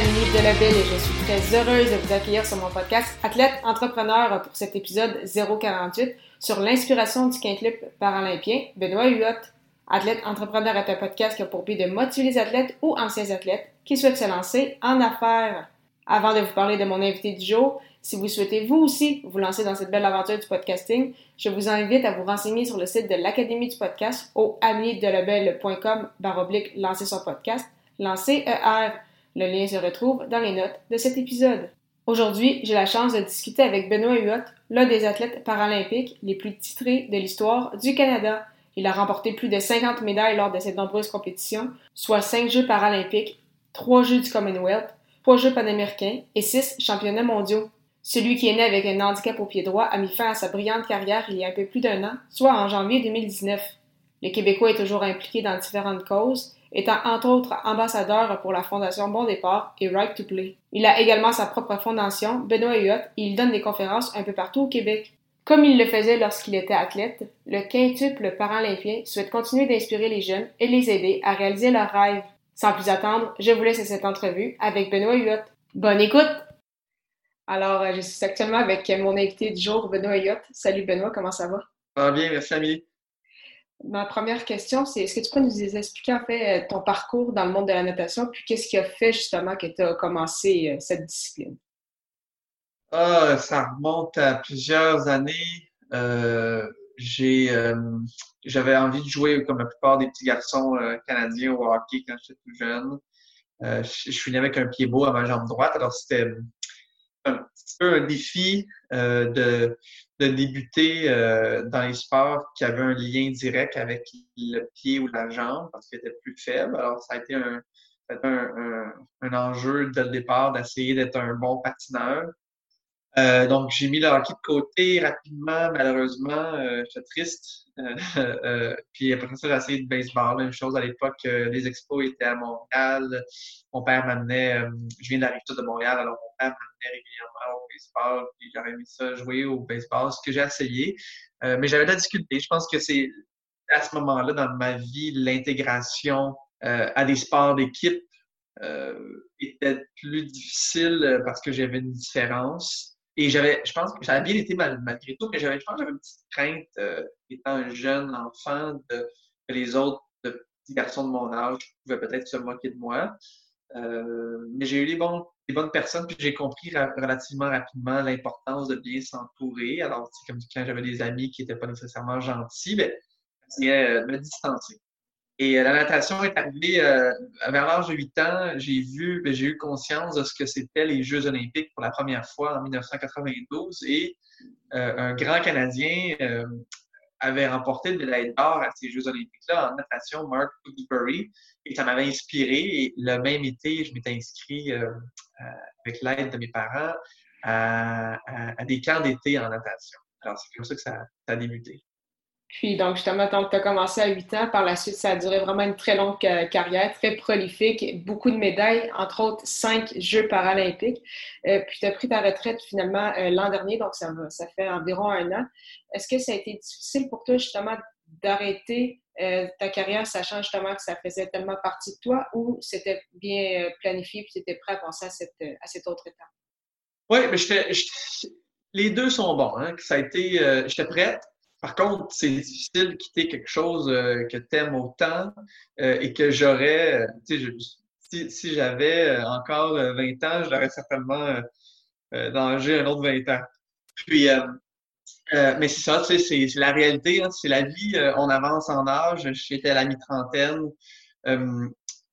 Annie Delabelle et je suis très heureuse de vous accueillir sur mon podcast Athlète Entrepreneur pour cet épisode 048 sur l'inspiration du quintuple paralympien Benoît Huot. Athlète Entrepreneur est un podcast qui a pour but de motiver les athlètes ou anciens athlètes qui souhaitent se lancer en affaires. Avant de vous parler de mon invité du jour, si vous souhaitez vous aussi vous lancer dans cette belle aventure du podcasting, je vous invite à vous renseigner sur le site de l'Académie du podcast au baroblique lancer son podcast Lancer ER. Le lien se retrouve dans les notes de cet épisode. Aujourd'hui, j'ai la chance de discuter avec Benoît Huot, l'un des athlètes paralympiques les plus titrés de l'histoire du Canada. Il a remporté plus de 50 médailles lors de ses nombreuses compétitions, soit 5 Jeux paralympiques, 3 Jeux du Commonwealth, 3 Jeux panaméricains et 6 championnats mondiaux. Celui qui est né avec un handicap au pied droit a mis fin à sa brillante carrière il y a un peu plus d'un an, soit en janvier 2019. Le Québécois est toujours impliqué dans différentes causes étant entre autres ambassadeur pour la Fondation Bon Départ et Right to Play. Il a également sa propre fondation, Benoît Huot, et il donne des conférences un peu partout au Québec. Comme il le faisait lorsqu'il était athlète, le quintuple paralympien souhaite continuer d'inspirer les jeunes et les aider à réaliser leurs rêves. Sans plus attendre, je vous laisse cette entrevue avec Benoît Huot. Bonne écoute! Alors, je suis actuellement avec mon invité du jour, Benoît Huot. Salut Benoît, comment ça va? Ça bien, merci Amélie. Ma première question, c'est est-ce que tu peux nous expliquer en fait ton parcours dans le monde de la natation, puis qu'est-ce qui a fait justement que tu as commencé euh, cette discipline? Ah, ça remonte à plusieurs années. Euh, euh, j'avais envie de jouer comme la plupart des petits garçons canadiens au hockey quand j'étais tout jeune. je, né avec un pied beau à ma jambe droite, alors c'était un petit peu un défi de de débuter euh, dans les sports qui avaient un lien direct avec le pied ou la jambe parce qu'il était plus faible. Alors, ça a été un, un, un, enjeu dès le départ d'essayer d'être un bon patineur. Euh, donc, j'ai mis le hockey de côté rapidement, malheureusement. Euh, J'étais triste. Euh, euh, puis après ça, j'ai essayé de baseball. Même chose à l'époque, les expos étaient à Montréal. Mon père m'amenait, je viens de la de Montréal, alors mon père m'amenait régulièrement au baseball. Puis j'aurais mis ça jouer au baseball, ce que j'ai essayé. mais j'avais de la difficulté. Je pense que c'est à ce moment-là dans ma vie, l'intégration à des sports d'équipe était plus difficile parce que j'avais une différence. Et j'avais, je pense que ça a bien été malgré tout, mais j'avais, je pense j'avais une petite crainte, euh, étant un jeune enfant, de, que les autres petits garçons de mon âge pouvaient peut-être se moquer de moi. Euh, mais j'ai eu les, bonnes personnes, puis j'ai compris relativement rapidement l'importance de bien s'entourer. Alors, c'est comme quand j'avais des amis qui n'étaient pas nécessairement gentils, ben, j'essayais de me distancer. Et euh, la natation est arrivée euh, vers l'âge de 8 ans. J'ai vu, ben, j'ai eu conscience de ce que c'était les Jeux olympiques pour la première fois en 1992. Et euh, un grand Canadien avait remporté de médaille d'or à ces Jeux olympiques-là en natation, Mark Woodbury. Et ça m'avait inspiré. Et le même été, je m'étais inscrit avec l'aide de mes parents à, des camps d'été en natation. Alors, c'est comme ça que ça a débuté. Puis, donc, justement, tant que tu as commencé à 8 ans, par la suite, ça a duré vraiment une très longue carrière, très prolifique, beaucoup de médailles, entre autres cinq Jeux paralympiques. Euh, puis, tu as pris ta retraite finalement euh, l'an dernier, donc ça, ça fait environ un an. Est-ce que ça a été difficile pour toi, justement, d'arrêter euh, ta carrière, sachant justement que ça faisait tellement partie de toi, ou c'était bien planifié puis tu étais prêt à penser à cette, autre étape? Oui, mais les deux sont bons. Hein? Ça a été, j'étais prête. Par contre, c'est difficile de quitter quelque chose euh, que tu aimes autant euh, et que j'aurais, euh, si, si j'avais encore 20 ans, je l'aurais certainement d'engager un autre 20 ans. Puis, mais c'est ça, sais, c'est la réalité, hein, c'est la vie. on avance en âge. J'étais à la mi-trentaine.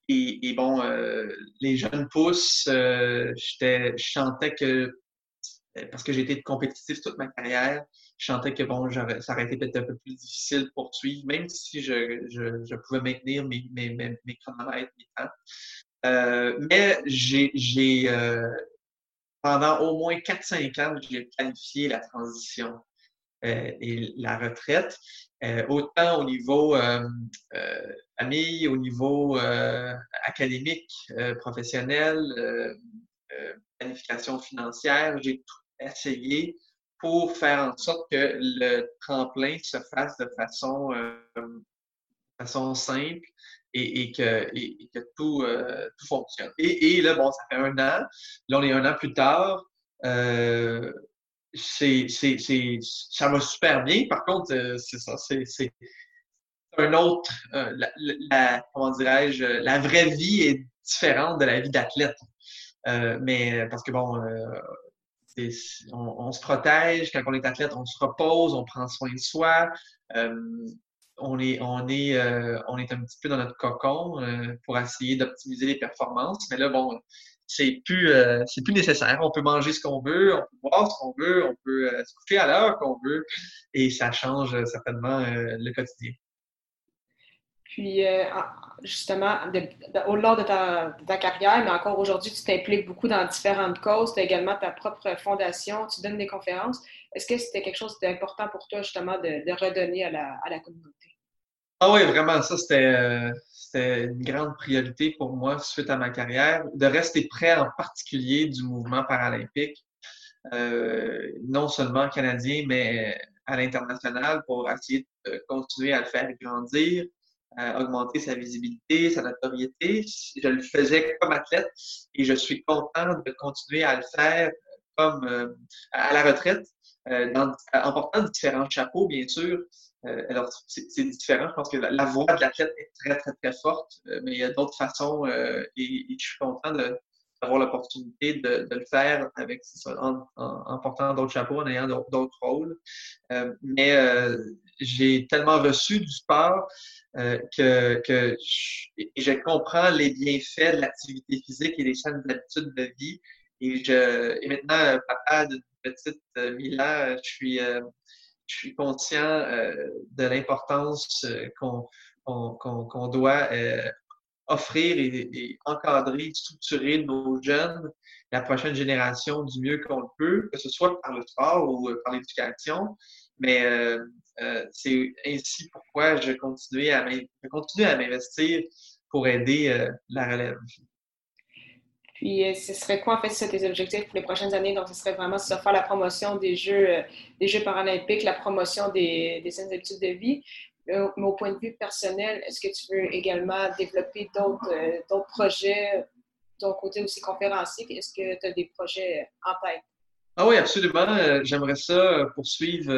Et, et, bon, les jeunes poussent. je chantais que, parce que j'ai été compétitif toute ma carrière, je sentais que bon, ça aurait été peut-être un peu plus difficile de poursuivre, même si je, je, je pouvais maintenir mes, mes, mes, mes chronomètres, mes temps. mais j'ai, pendant au moins 4-5 ans, j'ai planifié la transition et la retraite. Euh, autant au niveau euh, euh, famille, au niveau académique, professionnel, planification financière. J'ai tout essayé pour faire en sorte que le tremplin se fasse de façon, façon simple et, que, que tout, tout fonctionne. Et, et, là, bon, ça fait un an. Là, on est un an plus tard. Euh, c'est, c'est, c'est, ça va super bien. Par contre, euh, c'est ça, c'est, un autre, euh, la, comment dirais-je, la vraie vie est différente de la vie d'athlète. Euh, mais parce que bon, on, se protège quand on est athlète, on se repose, on prend soin de soi. on est, on est, on est un petit peu dans notre cocon pour essayer d'optimiser les performances. Mais là, bon, c'est plus euh, c'est plus nécessaire. On peut manger ce qu'on veut, on peut boire ce qu'on veut, on peut euh, se coucher à l'heure qu'on veut, et ça change euh, certainement le quotidien. Puis, justement, au-delà de ta, carrière, mais encore aujourd'hui, tu t'impliques beaucoup dans différentes causes. Tu as également ta propre fondation, tu donnes des conférences. Est-ce que c'était quelque chose d'important pour toi, justement, de, redonner à la, communauté? Ah oui, vraiment, ça, c'était c'était une grande priorité pour moi suite à ma carrière, de rester près en particulier du mouvement paralympique, euh, non seulement canadien, mais à l'international pour essayer de continuer à le faire grandir, à augmenter sa visibilité, sa notoriété. Je le faisais comme athlète et je suis content de continuer à le faire comme euh, à la retraite, euh, en portant différents chapeaux, bien sûr, euh, alors, c'est différent. Je pense que la, voix de l'athlète est très, très, très forte, euh, mais il y a d'autres façons euh, et, je suis content d'avoir l'opportunité de, le faire avec en, portant d'autres chapeaux, en ayant d'autres rôles. mais j'ai tellement reçu du sport que, que je, comprends les bienfaits de l'activité physique et des saines habitudes de vie. Et, je, et maintenant, papa d'une petite Mila, je suis je suis conscient euh, de l'importance euh, qu'on doit euh, offrir et, encadrer, structurer nos jeunes, la prochaine génération du mieux qu'on le peut, que ce soit par le sport ou par l'éducation. Mais c'est ainsi pourquoi je continue à m'investir pour aider la relève. Puis, euh, ce serait quoi, en fait, tes objectifs pour les prochaines années? Donc, ce serait vraiment ça, faire la promotion des Jeux, euh, des Jeux paralympiques, la promotion des, des saines habitudes de vie. Euh, mais au point de vue personnel, est-ce que tu veux également développer d'autres projets, ton côté aussi conférencier? Est-ce que tu as des projets en tête? Ah oui, absolument. J'aimerais ça poursuivre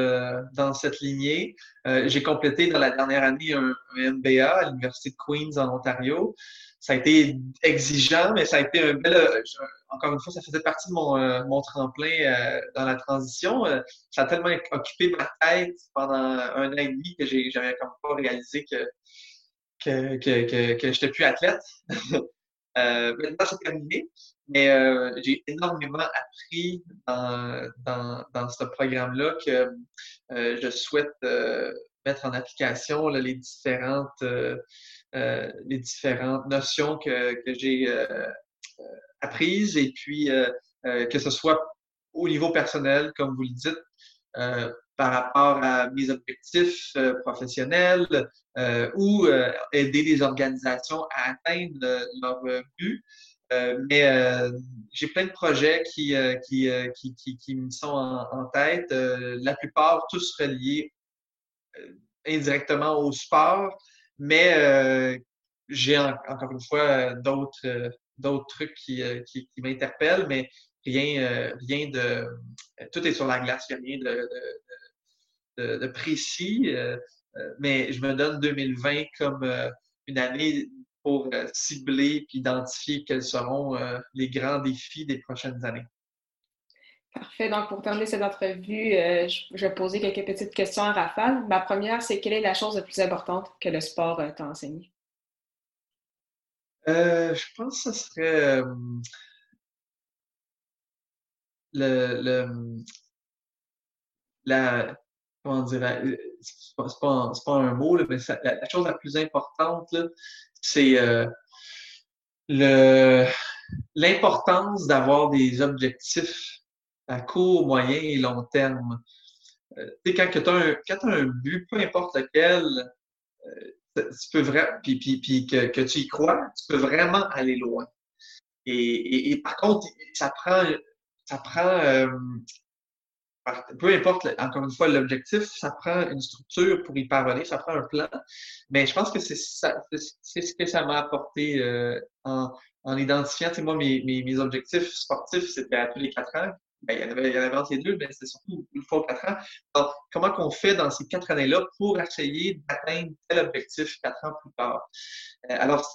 dans cette lignée. J'ai complété dans la dernière année un MBA à l'Université de Queens en Ontario ça a été exigeant, mais ça a été un bel. Euh, encore une fois, ça faisait partie de mon, euh, mon tremplin euh, dans la transition. ça a tellement occupé ma tête pendant un an et demi que j'avais comme pas réalisé que que, que, que, que j'étais plus athlète. maintenant, c'est terminé, mais j'ai énormément appris dans, dans, ce programme-là que je souhaite mettre en application les différentes euh, les différentes notions que, que j'ai euh, euh, apprises et puis que ce soit au niveau personnel, comme vous le dites, par rapport à mes objectifs professionnels ou aider les organisations à atteindre leur but. Mais j'ai plein de projets qui, qui, qui, qui, me sont en, en tête, la plupart tous reliés indirectement au sport, mais euh, j'ai encore une fois d'autres euh, d'autres trucs qui, euh, qui, qui m'interpellent, mais rien, rien de. Tout est sur la glace, il n'y a rien de, de, de, précis. mais je me donne 2020 comme une année pour cibler et identifier quels seront les grands défis des prochaines années. Parfait. Donc, pour terminer cette entrevue, euh, je vais poser quelques petites questions à Rafale. Ma première, c'est quelle est la chose la plus importante que le sport euh, t'a enseigné? Euh, je pense que ce serait le, le, la, comment dire, c'est pas, pas, un mot, mais la, chose la plus importante, c'est l'importance d'avoir des objectifs à court, moyen et long terme. Euh, tu sais, quand tu as, un but, peu importe lequel, euh, tu peux vraiment, puis, puis, puis que, que, tu y crois, tu peux vraiment aller loin. Et, et, par contre, ça prend, ça prend euh, peu importe, encore une fois, l'objectif, ça prend une structure pour y parvenir, ça prend un plan. Mais je pense que c'est ce que ça m'a apporté euh, en, en identifiant, tu moi, mes, mes, mes objectifs sportifs, c'était à tous les quatre ans. Ben, il y en avait, il y en avait entre les deux, mais c'est surtout une fois aux quatre ans. Alors, comment qu'on fait dans ces quatre années-là pour essayer d'atteindre tel objectif quatre ans plus tard? Euh, alors,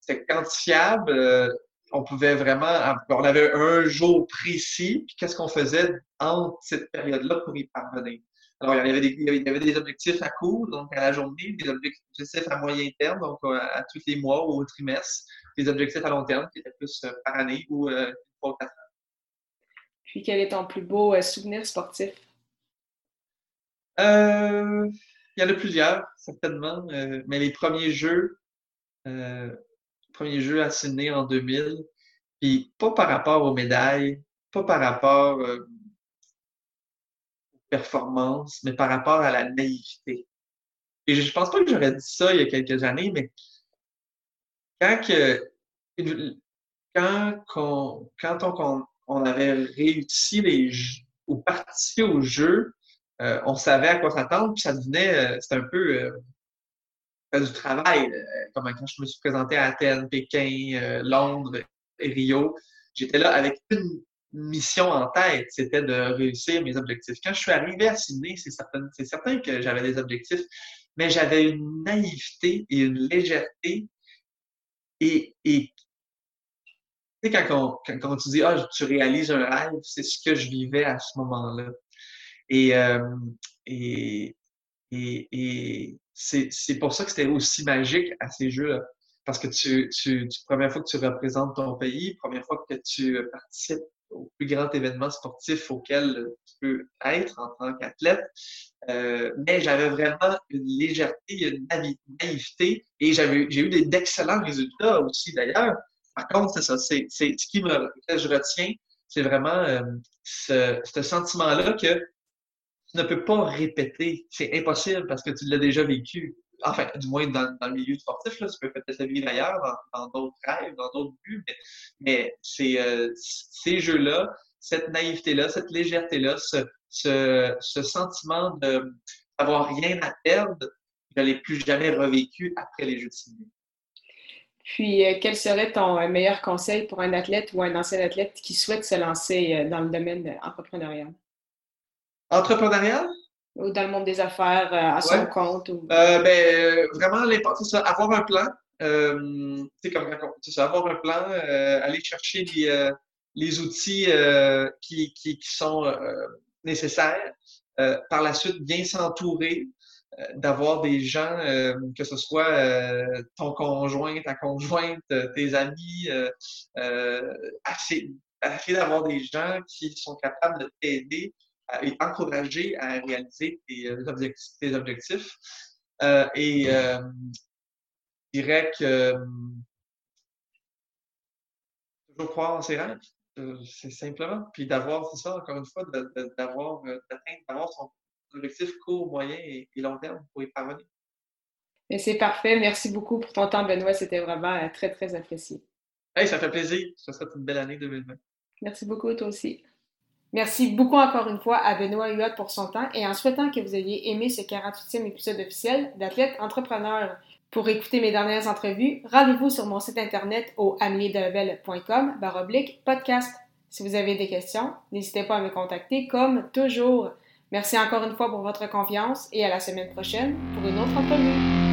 c'est quantifiable. Euh, on pouvait vraiment, on avait un jour précis, puis qu'est-ce qu'on faisait entre cette période-là pour y parvenir? Alors, il y, avait des, il y avait des objectifs à court, donc à la journée, des objectifs à moyen terme, donc euh, à tous les mois ou au trimestre, des objectifs à long terme qui étaient plus euh, par année ou euh, pour quatre ans. Puis, quel est ton plus beau souvenir sportif? il y en a plusieurs, certainement, mais les premiers jeux, premier jeu à Sydney en 2000. Puis pas par rapport aux médailles, pas par rapport euh, aux performances, mais par rapport à la naïveté. Et je pense pas que j'aurais dit ça il y a quelques années, mais quand quand, on, quand on, on, avait réussi les ou participé au jeu, euh, on savait à quoi s'attendre, puis ça devenait, euh, c'était un peu du travail. Euh, comme quand je me suis présenté à Athènes, Pékin, euh, Londres et Rio, j'étais là avec une mission en tête, c'était de réussir mes objectifs. Quand je suis arrivé à Sydney, c'est certain, que j'avais des objectifs, mais j'avais une naïveté et une légèreté. Et, et tu sais, quand, on, quand, tu dis, ah, tu réalises un rêve, c'est ce que je vivais à ce moment-là. Et, euh, et, et, et c'est pour ça que c'était aussi magique à ces jeux-là. Parce que tu, tu, tu, première fois que tu représentes ton pays, première fois que tu participes au plus grand événement sportif auquel tu peux être en tant qu'athlète. Euh, mais j'avais vraiment une légèreté, une naïveté et j'avais j'ai eu d'excellents résultats aussi d'ailleurs. Par contre, c'est ça, c'est ce qui me que je retiens, c'est vraiment euh, ce, ce sentiment-là que ne peux pas répéter. C'est impossible parce que tu l'as déjà vécu. Enfin, du moins dans, le milieu sportif, là, tu peux peut-être le vivre ailleurs, dans d'autres rêves, dans d'autres buts, mais, euh, ces jeux-là, cette naïveté-là, cette légèreté-là, ce, ce, sentiment d'avoir rien à perdre, je ne l'ai plus jamais revécu après les Jeux de Sydney. Puis, euh, quel serait ton euh, meilleur conseil pour un athlète ou un ancien athlète qui souhaite se lancer dans le domaine entrepreneurial? Entrepreneurial? Ou dans le monde des affaires, euh, à son compte? Ou... Euh, ben, vraiment, c'est ça, avoir un plan. Euh, comme ça, avoir un plan, euh, aller chercher les, les outils qui, qui, qui, sont nécessaires. par la suite, bien s'entourer, d'avoir des gens, que ce soit ton conjoint, ta conjointe, tes amis, assez, assez d'avoir des gens qui sont capables de t'aider et encourager à réaliser tes, euh, objectifs. Tes objectifs. Euh, et euh, je dirais que toujours croire en ses rêves, c'est simplement. Puis d'avoir, c'est ça, encore une fois, d'avoir d'avoir son objectif court, moyen et, long terme pour y parvenir. c'est parfait. Merci beaucoup pour ton temps, Benoît. C'était vraiment très, très apprécié. Hey, ça fait plaisir. Ça souhaite une belle année 2020. Merci beaucoup, toi aussi. Merci beaucoup encore une fois à Benoît Huot pour son temps et en souhaitant que vous ayez aimé ce 48e épisode officiel d'Athlète Entrepreneur. Pour écouter mes dernières entrevues, rendez-vous sur mon site internet au baroblique podcast. Si vous avez des questions, n'hésitez pas à me contacter comme toujours. Merci encore une fois pour votre confiance et à la semaine prochaine pour une autre entrevue.